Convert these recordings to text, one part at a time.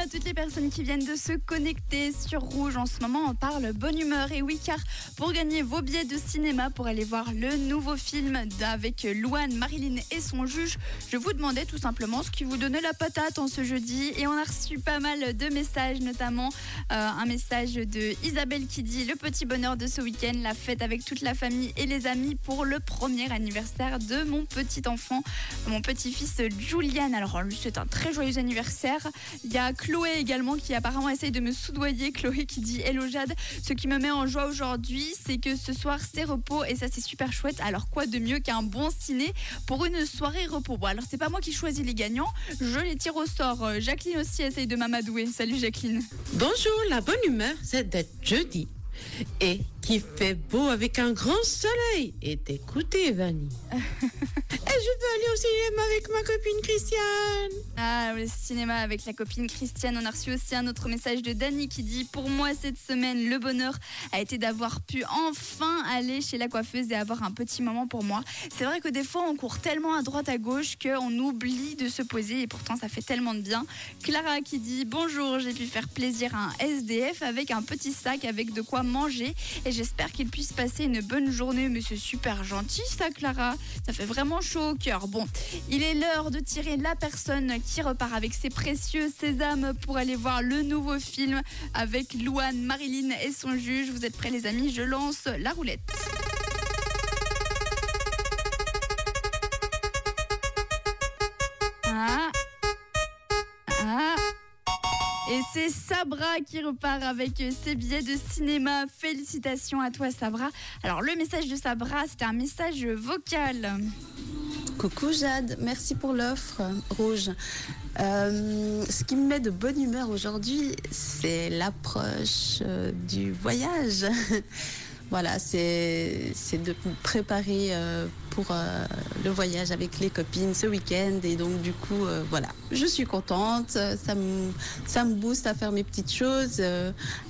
À toutes les personnes qui viennent de se connecter sur Rouge. En ce moment, on parle bonne humeur. Et oui, car pour gagner vos billets de cinéma pour aller voir le nouveau film avec Louane, Marilyn et son juge, je vous demandais tout simplement ce qui vous donnait la patate en ce jeudi. Et on a reçu pas mal de messages, notamment euh, un message de Isabelle qui dit Le petit bonheur de ce week-end, la fête avec toute la famille et les amis pour le premier anniversaire de mon petit enfant, mon petit-fils Julian. Alors, lui, c'est un très joyeux anniversaire. Il y a Chloé également qui apparemment essaye de me soudoyer. Chloé qui dit Hello Jade, ce qui me met en joie aujourd'hui, c'est que ce soir c'est repos et ça c'est super chouette. Alors quoi de mieux qu'un bon ciné pour une soirée repos? Bon alors c'est pas moi qui choisis les gagnants, je les tire au sort. Euh, Jacqueline aussi essaye de m'amadouer. Salut Jacqueline. Bonjour, la bonne humeur, c'est d'être jeudi et qui fait beau avec un grand soleil et d'écouter Vanny. et je veux aller au cinéma avec ma copine Christiane. Ah, le cinéma avec la copine Christiane. On a reçu aussi un autre message de Dani qui dit Pour moi, cette semaine, le bonheur a été d'avoir pu enfin aller chez la coiffeuse et avoir un petit moment pour moi. C'est vrai que des fois, on court tellement à droite, à gauche qu'on oublie de se poser et pourtant, ça fait tellement de bien. Clara qui dit Bonjour, j'ai pu faire plaisir à un SDF avec un petit sac avec de quoi manger et j'espère qu'il puisse passer une bonne journée. Mais c'est super gentil, ça, Clara. Ça fait vraiment chaud au cœur. Bon, il est l'heure de tirer la personne qui repart avec ses précieux sésames pour aller voir le nouveau film avec Louane, Marilyn et son juge. Vous êtes prêts, les amis? Je lance la roulette. Et c'est Sabra qui repart avec ses billets de cinéma. Félicitations à toi Sabra. Alors le message de Sabra, c'était un message vocal. Coucou Jade, merci pour l'offre rouge. Euh, ce qui me met de bonne humeur aujourd'hui, c'est l'approche euh, du voyage. voilà, c'est c'est de me préparer euh, pour euh, le voyage avec les copines ce week-end. Et donc du coup, euh, voilà, je suis contente. Ça me, ça me booste à faire mes petites choses,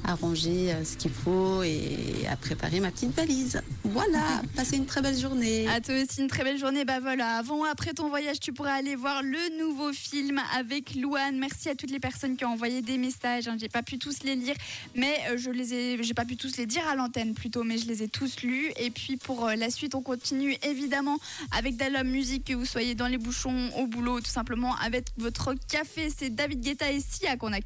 à ranger ce qu'il faut et à préparer ma petite valise. Voilà, passez une très belle journée. À toi aussi une très belle journée. Bah voilà, avant ou après ton voyage, tu pourras aller voir le nouveau film avec Louane. Merci à toutes les personnes qui ont envoyé des messages. hein. J'ai pas pu tous les lire, mais je les ai, j'ai pas pu tous les dire à l'antenne plutôt, mais je les ai tous lus. Et puis pour euh, la suite, on continue évidemment avec la musique, que vous soyez dans les bouchons, au boulot, tout simplement avec votre café. C'est David Guetta et Sia qu'on accueille.